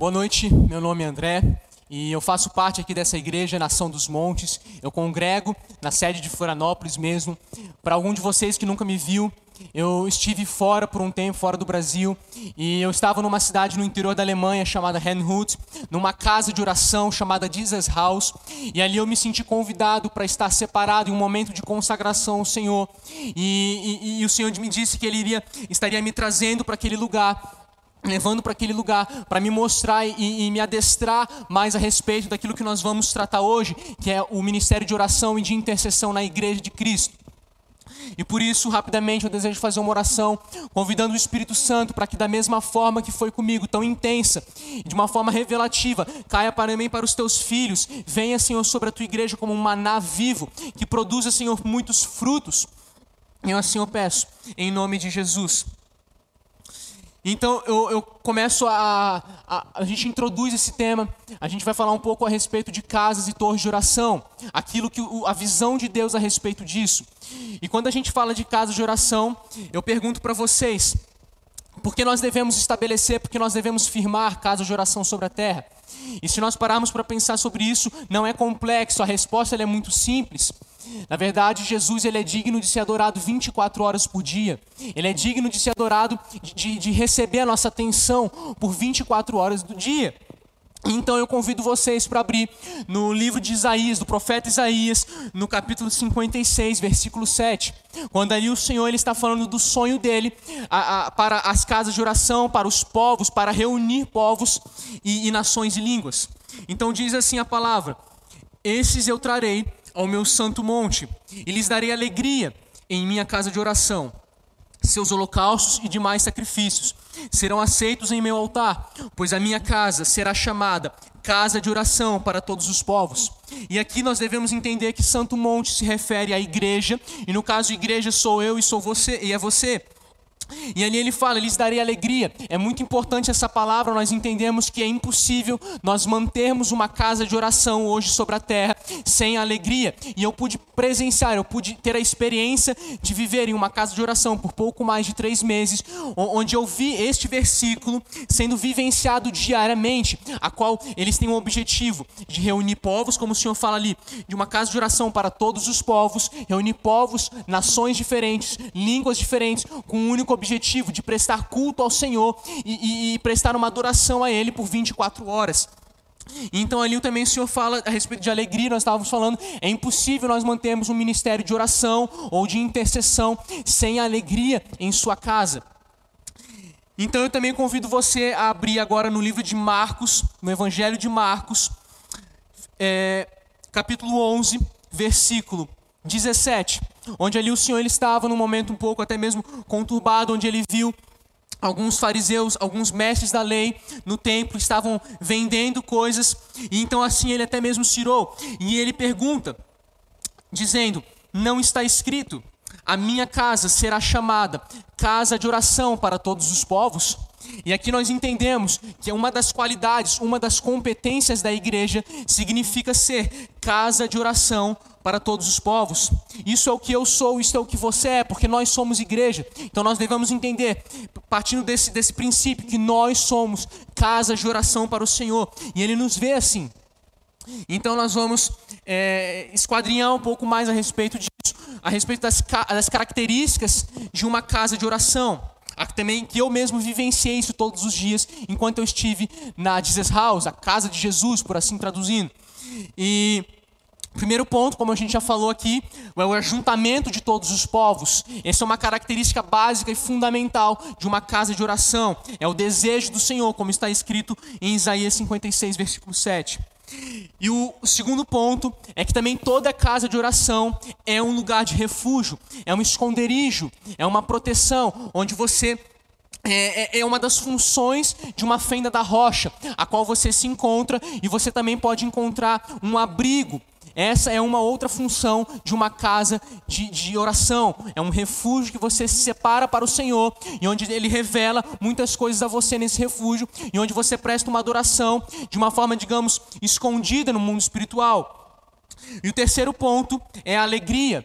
Boa noite, meu nome é André e eu faço parte aqui dessa igreja Nação dos Montes. Eu congrego na sede de Florianópolis mesmo. Para algum de vocês que nunca me viu, eu estive fora por um tempo, fora do Brasil, e eu estava numa cidade no interior da Alemanha chamada Henhut, numa casa de oração chamada Jesus House, e ali eu me senti convidado para estar separado em um momento de consagração ao Senhor. E, e, e o Senhor me disse que Ele iria, estaria me trazendo para aquele lugar levando para aquele lugar para me mostrar e, e, me adestrar mais a respeito daquilo que nós vamos tratar hoje, que é o ministério de oração e de intercessão na igreja de Cristo. E por isso, rapidamente, eu desejo fazer uma oração, convidando o Espírito Santo para que, da mesma forma que foi comigo, tão intensa, de uma forma revelativa, caia para mim para os teus filhos. Venha, Senhor, sobre a tua igreja como um maná vivo, que produza, Senhor, muitos frutos. Eu assim eu peço, em nome de Jesus. Então eu, eu começo a, a, a. gente introduz esse tema, a gente vai falar um pouco a respeito de casas e torres de oração, aquilo que a visão de Deus a respeito disso. E quando a gente fala de casas de oração, eu pergunto para vocês, por que nós devemos estabelecer, por que nós devemos firmar casas de oração sobre a terra? E se nós pararmos para pensar sobre isso, não é complexo, a resposta é muito simples. Na verdade, Jesus ele é digno de ser adorado 24 horas por dia. Ele é digno de ser adorado, de, de receber a nossa atenção por 24 horas do dia. Então eu convido vocês para abrir no livro de Isaías, do profeta Isaías, no capítulo 56, versículo 7. Quando ali o Senhor ele está falando do sonho dele a, a, para as casas de oração, para os povos, para reunir povos e, e nações e línguas. Então diz assim a palavra: Esses eu trarei ao meu santo monte, e lhes darei alegria em minha casa de oração. Seus holocaustos e demais sacrifícios serão aceitos em meu altar, pois a minha casa será chamada casa de oração para todos os povos. E aqui nós devemos entender que Santo Monte se refere à igreja, e no caso igreja sou eu e sou você e é você. E ali ele fala: lhes darei alegria. É muito importante essa palavra, nós entendemos que é impossível nós mantermos uma casa de oração hoje sobre a terra sem alegria. E eu pude presenciar, eu pude ter a experiência de viver em uma casa de oração por pouco mais de três meses, onde eu vi este versículo sendo vivenciado diariamente, a qual eles têm o objetivo de reunir povos, como o Senhor fala ali, de uma casa de oração para todos os povos, reunir povos, nações diferentes, línguas diferentes, com um único objetivo de prestar culto ao Senhor e, e, e prestar uma adoração a Ele por 24 horas. Então ali também o Senhor fala a respeito de alegria, nós estávamos falando, é impossível nós mantermos um ministério de oração ou de intercessão sem alegria em sua casa. Então eu também convido você a abrir agora no livro de Marcos, no Evangelho de Marcos, é, capítulo 11, versículo 17, onde ali o Senhor ele estava num momento um pouco até mesmo conturbado, onde ele viu alguns fariseus, alguns mestres da lei no templo estavam vendendo coisas, e então assim ele até mesmo tirou, e ele pergunta, dizendo: Não está escrito, a minha casa será chamada casa de oração para todos os povos? E aqui nós entendemos que uma das qualidades, uma das competências da igreja significa ser casa de oração para todos os povos. Isso é o que eu sou, isso é o que você é, porque nós somos igreja. Então nós devemos entender, partindo desse, desse princípio, que nós somos casa de oração para o Senhor. E Ele nos vê assim. Então nós vamos é, esquadrinhar um pouco mais a respeito disso, a respeito das, das características de uma casa de oração também que eu mesmo vivenciei isso todos os dias enquanto eu estive na Jesus House, a casa de Jesus, por assim traduzindo. E primeiro ponto, como a gente já falou aqui, é o ajuntamento de todos os povos. Essa é uma característica básica e fundamental de uma casa de oração. É o desejo do Senhor, como está escrito em Isaías 56, versículo 7. E o segundo ponto é que também toda casa de oração é um lugar de refúgio, é um esconderijo, é uma proteção, onde você é, é, é, uma das funções de uma fenda da rocha, a qual você se encontra e você também pode encontrar um abrigo essa é uma outra função de uma casa de, de, oração. É um refúgio que você se separa para o Senhor e onde Ele revela muitas coisas a você nesse refúgio e onde você presta uma adoração de uma forma, digamos, escondida no mundo espiritual. E o terceiro ponto é a alegria.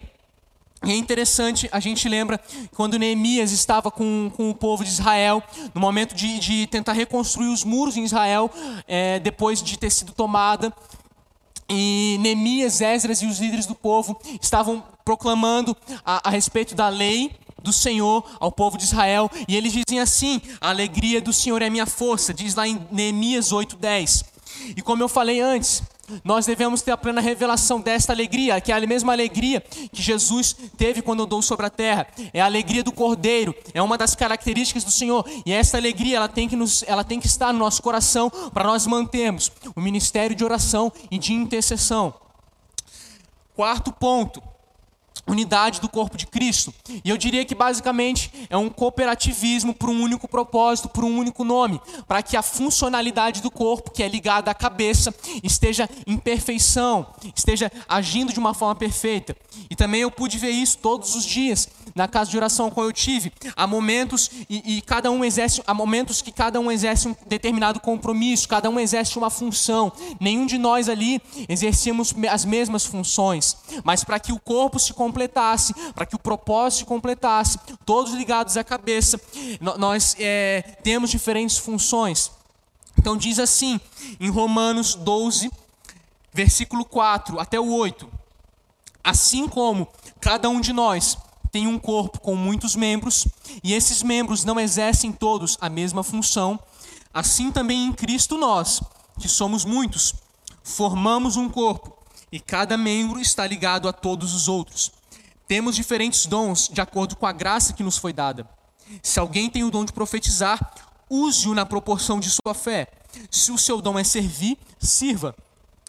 E é interessante, a gente lembra quando Neemias estava com, com o povo de Israel, no momento de, de tentar reconstruir os muros em Israel, é, depois de ter sido tomada. E Neemias, Esdras e os líderes do povo estavam proclamando a, a respeito da lei do Senhor ao povo de Israel. E eles dizem assim: A alegria do Senhor é minha força, diz lá em Neemias 8,10. E como eu falei antes, nós devemos ter a plena revelação desta alegria, que é a mesma alegria que Jesus teve quando andou sobre a terra. É a alegria do Cordeiro, é uma das características do Senhor. E essa alegria, ela tem que, nos, ela tem que estar no nosso coração para nós mantermos o ministério de oração e de intercessão. Quarto ponto, unidade do corpo de Cristo. E eu diria que basicamente é um cooperativismo por um único propósito, por um único nome, para que a funcionalidade do corpo, que é ligada à cabeça, esteja em perfeição, esteja agindo de uma forma perfeita. E também eu pude ver isso todos os dias na casa de oração qual eu tive. Há momentos e, e cada um exerce, há momentos que cada um exerce um determinado compromisso, cada um exerce uma função. Nenhum de nós ali exercíamos as mesmas funções, mas para que o corpo se completasse, para que o propósito se completasse, todos ligados à cabeça, nós é, temos diferentes funções. Então diz assim, em Romanos 12, versículo 4 até o 8: Assim como cada um de nós tem um corpo com muitos membros, e esses membros não exercem todos a mesma função, assim também em Cristo nós, que somos muitos, formamos um corpo, e cada membro está ligado a todos os outros. Temos diferentes dons de acordo com a graça que nos foi dada. Se alguém tem o dom de profetizar, use-o na proporção de sua fé. Se o seu dom é servir, sirva.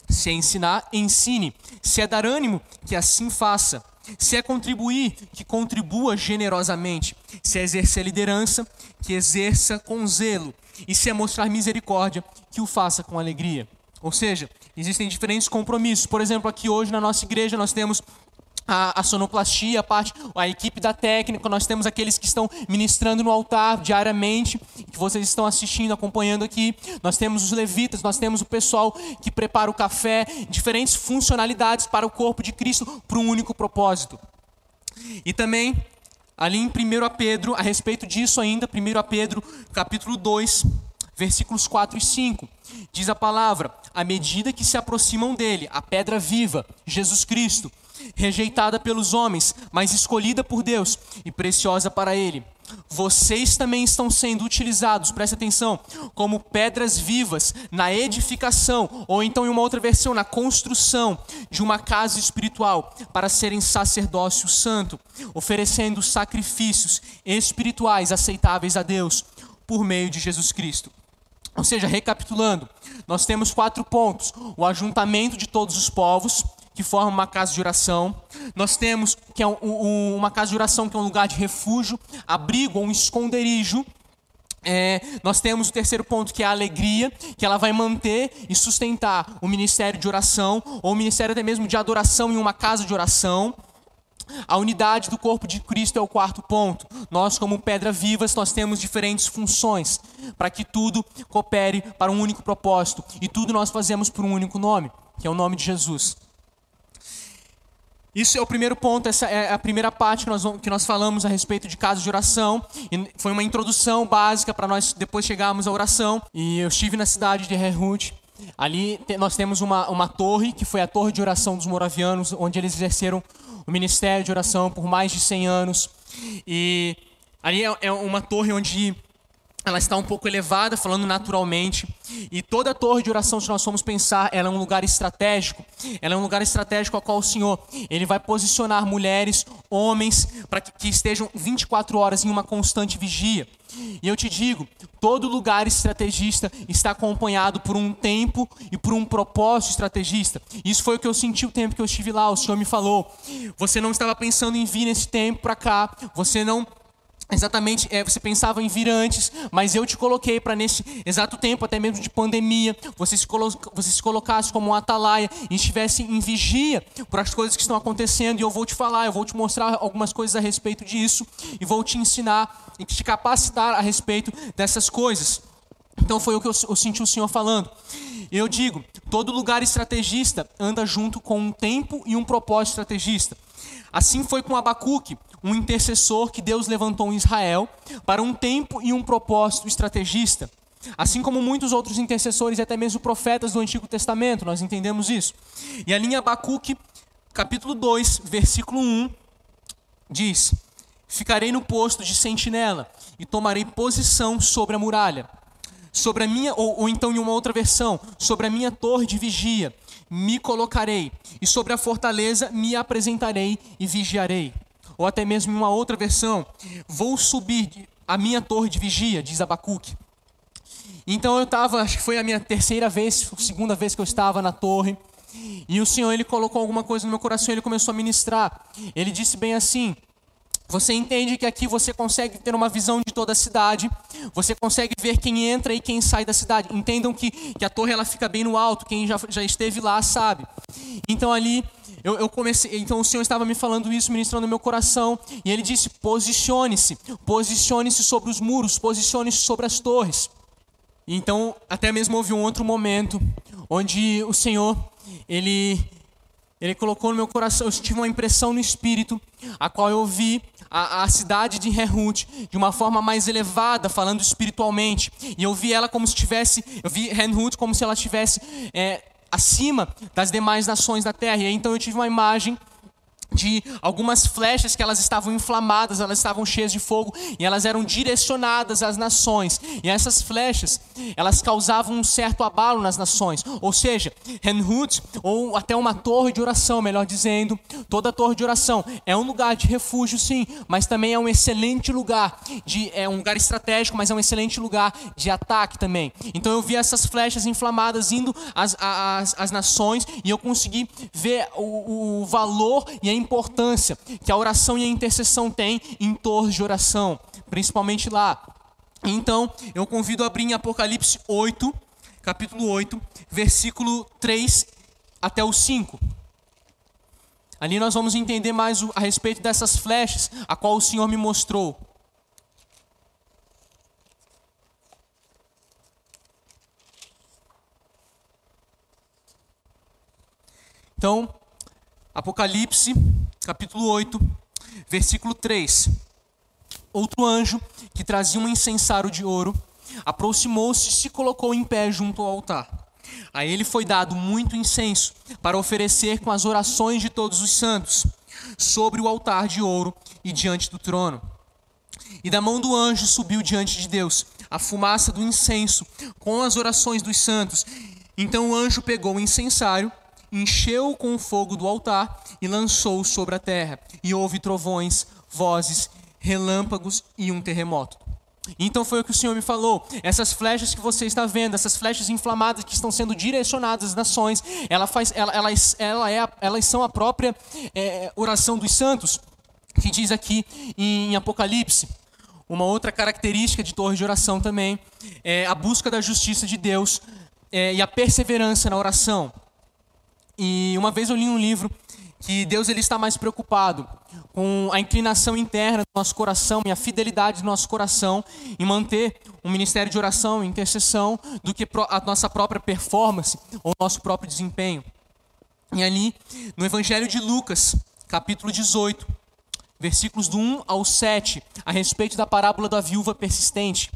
Se é ensinar, ensine. Se é dar ânimo, que assim faça. Se é contribuir, que contribua generosamente. Se é exercer liderança, que exerça com zelo. E se é mostrar misericórdia, que o faça com alegria. Ou seja, existem diferentes compromissos. Por exemplo, aqui hoje na nossa igreja nós temos a, a, sonoplastia, a parte, a equipe da técnica, nós temos aqueles que estão ministrando no altar diariamente, que vocês estão assistindo, acompanhando aqui. Nós temos os levitas, nós temos o pessoal que prepara o café, diferentes funcionalidades para o corpo de Cristo para um único propósito. E também, ali em 1 Pedro, a respeito disso ainda, 1 Pedro, capítulo 2, versículos 4 e 5. Diz a palavra: à medida que se aproximam dele, a pedra viva, Jesus Cristo, rejeitada pelos homens, mas escolhida por Deus e preciosa para Ele. Vocês também estão sendo utilizados, preste atenção, como pedras vivas na edificação, ou então em uma outra versão, na construção de uma casa espiritual, para serem sacerdócio santo, oferecendo sacrifícios espirituais aceitáveis a Deus por meio de Jesus Cristo. Ou seja, recapitulando, nós temos quatro pontos: o ajuntamento de todos os povos, que forma uma casa de oração. Nós temos que é um, um, uma casa de oração que é um lugar de refúgio, abrigo, um esconderijo. É, nós temos o terceiro ponto que é a alegria, que ela vai manter e sustentar o ministério de oração, ou o ministério até mesmo de adoração em uma casa de oração. A unidade do corpo de Cristo é o quarto ponto. Nós, como pedra vivas, nós temos diferentes funções para que tudo coopere para um único propósito. E tudo nós fazemos por um único nome, que é o nome de Jesus. Isso é o primeiro ponto, essa é a primeira parte que nós, que nós falamos a respeito de casos de oração. E foi uma introdução básica para nós depois chegarmos à oração. E eu estive na cidade de Herhut. Ali nós temos uma, uma torre, que foi a torre de oração dos moravianos, onde eles exerceram o ministério de oração por mais de 100 anos. E ali é, é uma torre onde ela está um pouco elevada, falando naturalmente. E toda a torre de oração, se nós formos pensar, ela é um lugar estratégico. Ela é um lugar estratégico ao qual o Senhor ele vai posicionar mulheres, homens, para que, que estejam 24 horas em uma constante vigia. E eu te digo, todo lugar estrategista está acompanhado por um tempo e por um propósito estrategista. Isso foi o que eu senti o tempo que eu estive lá. O Senhor me falou: você não estava pensando em vir nesse tempo para cá, você não Exatamente, é, você pensava em vir antes, mas eu te coloquei para nesse exato tempo, até mesmo de pandemia, você se, você se colocasse como um atalaia e estivesse em vigia por as coisas que estão acontecendo, e eu vou te falar, eu vou te mostrar algumas coisas a respeito disso, e vou te ensinar e te capacitar a respeito dessas coisas. Então foi o que eu, eu senti o Senhor falando. Eu digo, todo lugar estrategista anda junto com um tempo e um propósito estrategista. Assim foi com Abacuque, um intercessor que Deus levantou em Israel para um tempo e um propósito estrategista. Assim como muitos outros intercessores e até mesmo profetas do Antigo Testamento, nós entendemos isso. E a linha Abacuque, capítulo 2, versículo 1, diz: Ficarei no posto de sentinela e tomarei posição sobre a muralha. Sobre a minha, ou, ou então em uma outra versão, sobre a minha torre de vigia, me colocarei, e sobre a fortaleza me apresentarei e vigiarei. Ou até mesmo em uma outra versão, vou subir a minha torre de vigia, diz Abacuque. Então eu estava, acho que foi a minha terceira vez, segunda vez que eu estava na torre, e o Senhor ele colocou alguma coisa no meu coração, ele começou a ministrar. Ele disse bem assim: você entende que aqui você consegue ter uma visão de toda a cidade, você consegue ver quem entra e quem sai da cidade. Entendam que, que a torre ela fica bem no alto, quem já, já esteve lá sabe. Então ali eu, eu comecei, então o Senhor estava me falando isso, ministrando meu coração, e ele disse: posicione-se, posicione-se sobre os muros, posicione-se sobre as torres. Então até mesmo houve um outro momento onde o Senhor ele ele colocou no meu coração, eu tive uma impressão no espírito, a qual eu vi a, a cidade de Renhut de uma forma mais elevada, falando espiritualmente. E eu vi ela como se tivesse, eu vi Renhut como se ela estivesse é, acima das demais nações da terra. E aí, então eu tive uma imagem de algumas flechas que elas estavam inflamadas, elas estavam cheias de fogo e elas eram direcionadas às nações. E essas flechas, elas causavam um certo abalo nas nações. Ou seja, Renhut, ou até uma torre de oração, melhor dizendo, toda torre de oração é um lugar de refúgio, sim, mas também é um excelente lugar de é um lugar estratégico, mas é um excelente lugar de ataque também. Então eu vi essas flechas inflamadas indo às, às, às nações e eu consegui ver o, o valor e a importância que a oração e a intercessão têm em torno de oração, principalmente lá. Então, eu convido a abrir em Apocalipse 8, capítulo 8, versículo 3 até o 5. Ali nós vamos entender mais a respeito dessas flechas, a qual o Senhor me mostrou. Então, Apocalipse, capítulo 8, versículo 3. Outro anjo, que trazia um incensário de ouro, aproximou-se e se colocou em pé junto ao altar. A ele foi dado muito incenso para oferecer com as orações de todos os santos, sobre o altar de ouro e diante do trono. E da mão do anjo subiu diante de Deus a fumaça do incenso com as orações dos santos. Então o anjo pegou o incensário encheu com o fogo do altar e lançou sobre a terra. E houve trovões, vozes, relâmpagos e um terremoto. Então foi o que o Senhor me falou. Essas flechas que você está vendo, essas flechas inflamadas que estão sendo direcionadas às nações, ela faz, ela, elas, ela é, elas são a própria é, oração dos santos, que diz aqui em Apocalipse. Uma outra característica de torre de oração também é a busca da justiça de Deus é, e a perseverança na oração. E uma vez eu li um livro que Deus ele está mais preocupado com a inclinação interna do nosso coração e a fidelidade do nosso coração em manter um ministério de oração e intercessão do que a nossa própria performance ou nosso próprio desempenho. E ali, no Evangelho de Lucas, capítulo 18, versículos do 1 ao 7, a respeito da parábola da viúva persistente.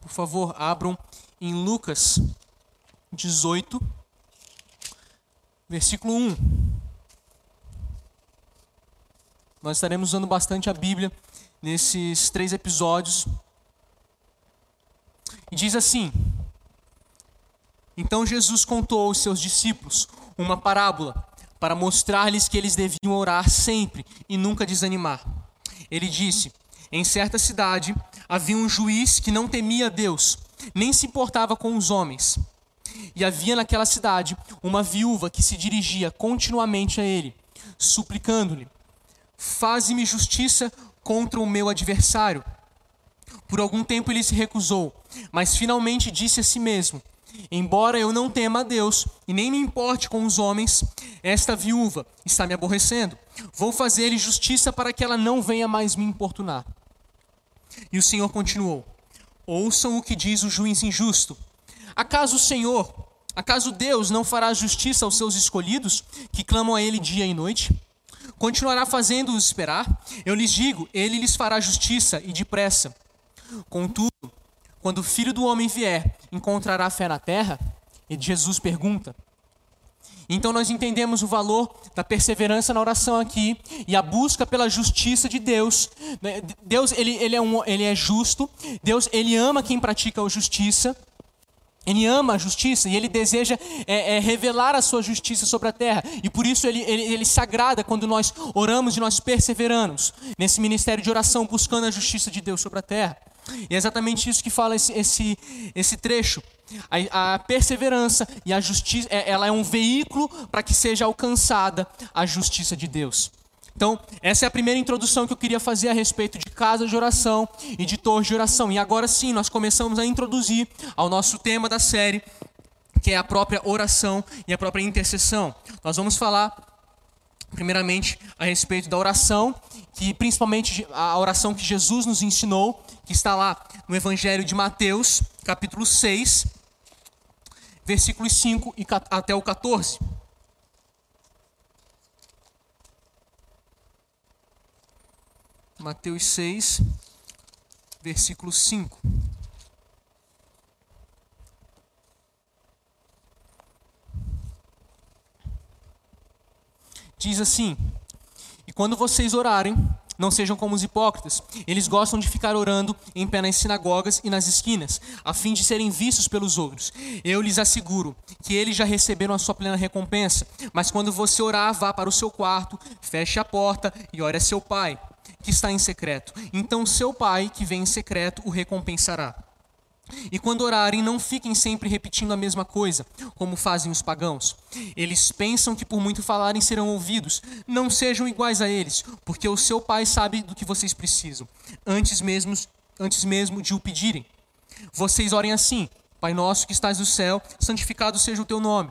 Por favor, abram em Lucas 18, Versículo 1. Nós estaremos usando bastante a Bíblia nesses três episódios. E diz assim: Então Jesus contou aos seus discípulos uma parábola para mostrar-lhes que eles deviam orar sempre e nunca desanimar. Ele disse: Em certa cidade havia um juiz que não temia Deus, nem se importava com os homens. E havia naquela cidade uma viúva que se dirigia continuamente a ele, suplicando-lhe: Faze-me justiça contra o meu adversário. Por algum tempo ele se recusou, mas finalmente disse a si mesmo: Embora eu não tema a Deus e nem me importe com os homens, esta viúva está me aborrecendo. Vou fazer-lhe justiça para que ela não venha mais me importunar. E o Senhor continuou: ouçam o que diz o juiz injusto. Acaso o Senhor, acaso Deus não fará justiça aos seus escolhidos, que clamam a Ele dia e noite? Continuará fazendo-os esperar? Eu lhes digo, Ele lhes fará justiça e depressa. Contudo, quando o Filho do Homem vier, encontrará fé na terra? E Jesus pergunta. Então nós entendemos o valor da perseverança na oração aqui e a busca pela justiça de Deus. Né, Deus ele, ele, é, um, ele é justo, Deus ele ama quem pratica a justiça. Ele ama a justiça e ele deseja é, é, revelar a sua justiça sobre a terra. E por isso ele, ele, ele se agrada quando nós oramos e nós perseveramos nesse ministério de oração, buscando a justiça de Deus sobre a terra. E é exatamente isso que fala esse, esse, esse trecho. A, a perseverança e a justiça, é, ela é um veículo para que seja alcançada a justiça de Deus. Então, essa é a primeira introdução que eu queria fazer a respeito de casa de oração e de torre de oração. E agora sim, nós começamos a introduzir ao nosso tema da série, que é a própria oração e a própria intercessão. Nós vamos falar primeiramente a respeito da oração, que principalmente a oração que Jesus nos ensinou, que está lá no Evangelho de Mateus, capítulo 6, versículos 5 até o 14. Mateus 6, versículo 5. Diz assim: E quando vocês orarem, não sejam como os hipócritas. Eles gostam de ficar orando em pé nas sinagogas e nas esquinas, a fim de serem vistos pelos outros. Eu lhes asseguro que eles já receberam a sua plena recompensa. Mas quando você orar, vá para o seu quarto, feche a porta e ore a seu pai que está em secreto. Então seu Pai, que vem em secreto, o recompensará. E quando orarem, não fiquem sempre repetindo a mesma coisa, como fazem os pagãos. Eles pensam que por muito falarem serão ouvidos. Não sejam iguais a eles, porque o seu Pai sabe do que vocês precisam, antes mesmo, antes mesmo de o pedirem. Vocês orem assim: Pai nosso que estás no céu, santificado seja o teu nome.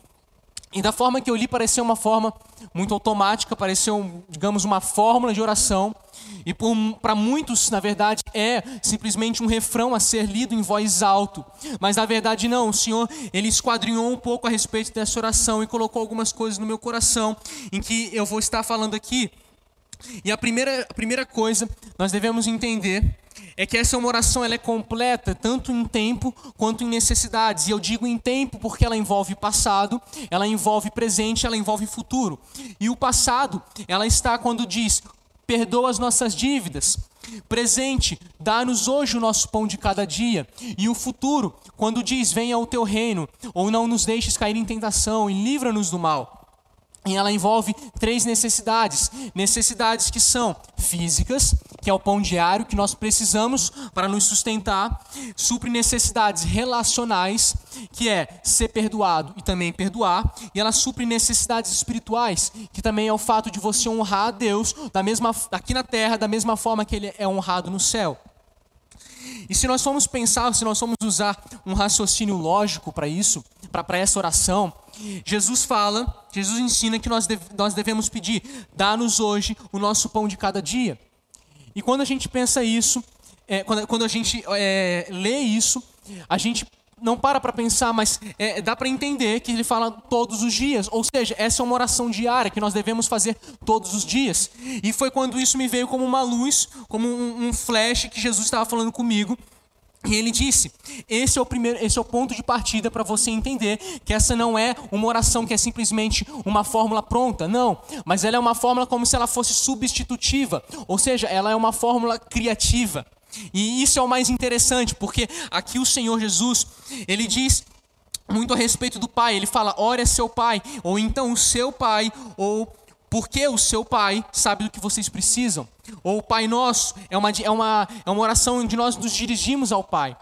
E da forma que eu li, pareceu uma forma muito automática, pareceu, digamos, uma fórmula de oração. E para muitos, na verdade, é simplesmente um refrão a ser lido em voz alto. Mas na verdade, não. O Senhor, ele esquadrinhou um pouco a respeito dessa oração e colocou algumas coisas no meu coração, em que eu vou estar falando aqui. E a primeira, a primeira coisa, nós devemos entender é que essa oração ela é completa tanto em tempo quanto em necessidades. E eu digo em tempo porque ela envolve passado, ela envolve presente, ela envolve futuro. E o passado, ela está quando diz: perdoa as nossas dívidas. Presente, dá-nos hoje o nosso pão de cada dia. E o futuro, quando diz: venha o teu reino, ou não nos deixes cair em tentação e livra-nos do mal. E ela envolve três necessidades. Necessidades que são físicas, que é o pão diário que nós precisamos para nos sustentar. Supre necessidades relacionais, que é ser perdoado e também perdoar. E ela supre necessidades espirituais, que também é o fato de você honrar a Deus da mesma, aqui na terra, da mesma forma que ele é honrado no céu. E se nós formos pensar, se nós formos usar um raciocínio lógico para isso, para essa oração, Jesus fala, Jesus ensina que nós, deve, nós devemos pedir: dá-nos hoje o nosso pão de cada dia. E quando a gente pensa isso, é, quando, quando, a gente é, lê isso, a gente não para para pensar, mas é, dá para entender que ele fala todos os dias. Ou seja, essa é uma oração diária que nós devemos fazer todos os dias. E foi quando isso me veio como uma luz, como um, um flash que Jesus estava falando comigo. E ele disse: esse é o primeiro, esse é o ponto de partida para você entender que essa não é uma oração que é simplesmente uma fórmula pronta, não, mas ela é uma fórmula como se ela fosse substitutiva, ou seja, ela é uma fórmula criativa. E isso é o mais interessante, porque aqui o Senhor Jesus, ele diz muito a respeito do Pai, ele fala: ore seu Pai, ou então o seu Pai, ou porque o seu pai sabe do que vocês precisam. Ou o Pai Nosso é uma, é uma, é uma oração onde nós nos dirigimos ao Pai.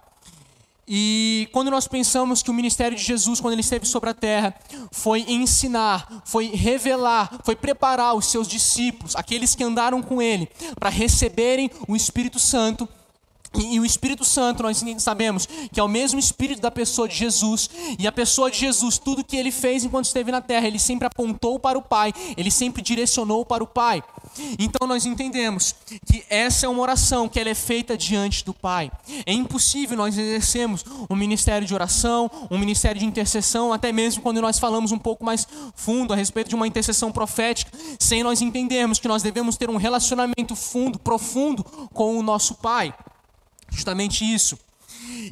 E quando nós pensamos que o ministério de Jesus, quando ele esteve sobre a terra, foi ensinar, foi revelar, foi preparar os seus discípulos, aqueles que andaram com ele, para receberem o Espírito Santo, E, e, o Espírito Santo, nós sabemos que é o mesmo Espírito da pessoa de Jesus. E a pessoa de Jesus, tudo que ele fez enquanto esteve na terra, ele sempre apontou para o Pai, ele sempre direcionou para o Pai. Então nós entendemos que essa é uma oração que ela é feita diante do Pai. É impossível nós exercermos um ministério de oração, um ministério de intercessão, até mesmo quando nós falamos um pouco mais fundo a respeito de uma intercessão profética, sem nós entendermos que nós devemos ter um relacionamento fundo, profundo com o nosso Pai. Justamente isso.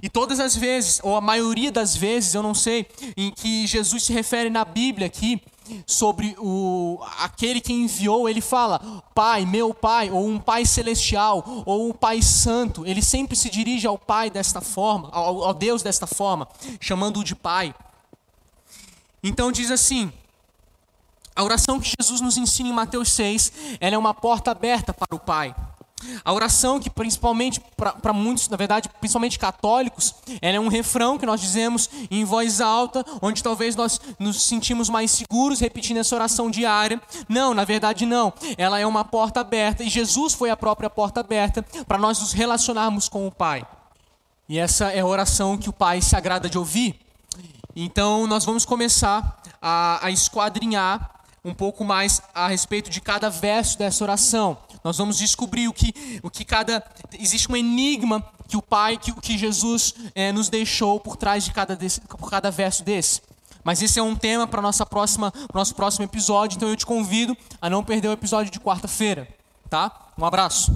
E todas as vezes, ou a maioria das vezes, eu não sei, em que Jesus se refere na Bíblia aqui sobre o aquele que enviou, ele fala: "Pai, meu Pai", ou um Pai celestial, ou um Pai santo. Ele sempre se dirige ao Pai desta forma, ao, ao Deus desta forma, chamando-o de Pai. Então diz assim: a oração que Jesus nos ensina em Mateus 6, ela é uma porta aberta para o Pai. A oração, que principalmente para muitos, na verdade, principalmente católicos, ela é um refrão que nós dizemos em voz alta, onde talvez nós nos sentimos mais seguros repetindo essa oração diária. Não, na verdade não. Ela é uma porta aberta e Jesus foi a própria porta aberta para nós nos relacionarmos com o Pai. E essa é a oração que o Pai se agrada de ouvir. Então nós vamos começar a, a esquadrinhar um pouco mais a respeito de cada verso dessa oração. Nós vamos descobrir o que, o que cada. Existe um enigma que o Pai, que, que Jesus é, nos deixou por trás de cada, desse, por cada verso desse. Mas esse é um tema para nossa próxima, nosso próximo episódio, então eu te convido a não perder o episódio de quarta-feira, tá? Um abraço.